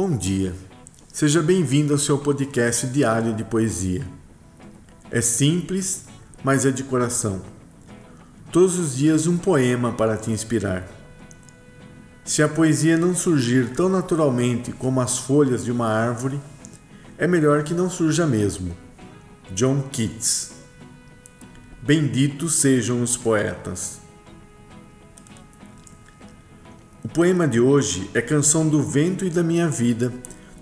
Bom dia. Seja bem-vindo ao seu podcast diário de poesia. É simples, mas é de coração. Todos os dias um poema para te inspirar. Se a poesia não surgir tão naturalmente como as folhas de uma árvore, é melhor que não surja mesmo. John Keats. Benditos sejam os poetas. Poema de hoje é Canção do Vento e da Minha Vida,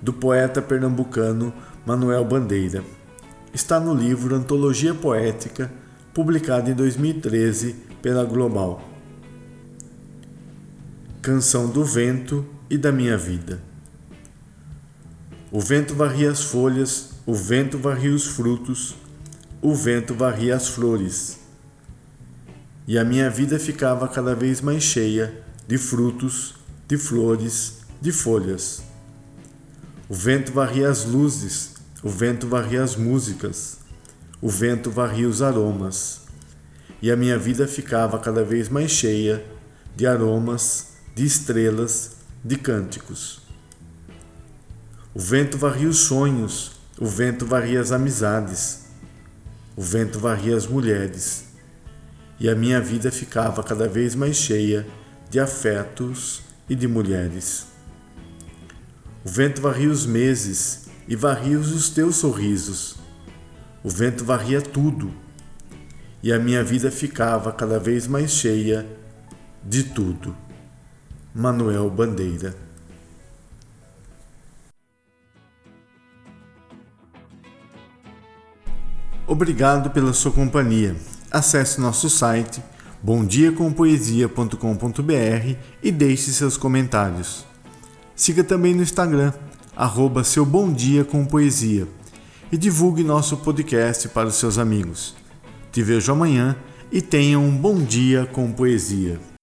do poeta pernambucano Manuel Bandeira. Está no livro Antologia Poética, publicado em 2013 pela Global. Canção do Vento e da Minha Vida. O vento varria as folhas, o vento varria os frutos, o vento varria as flores. E a minha vida ficava cada vez mais cheia de frutos, de flores, de folhas. O vento varria as luzes, o vento varria as músicas, o vento varria os aromas, e a minha vida ficava cada vez mais cheia de aromas, de estrelas, de cânticos. O vento varria os sonhos, o vento varria as amizades, o vento varria as mulheres, e a minha vida ficava cada vez mais cheia de afetos e de mulheres. O vento varria os meses e varria os teus sorrisos. O vento varria tudo e a minha vida ficava cada vez mais cheia de tudo. Manuel Bandeira Obrigado pela sua companhia. Acesse nosso site bomdiacompoesia.com.br e deixe seus comentários. Siga também no Instagram, arroba seu Bom Dia com Poesia e divulgue nosso podcast para os seus amigos. Te vejo amanhã e tenha um bom dia com poesia.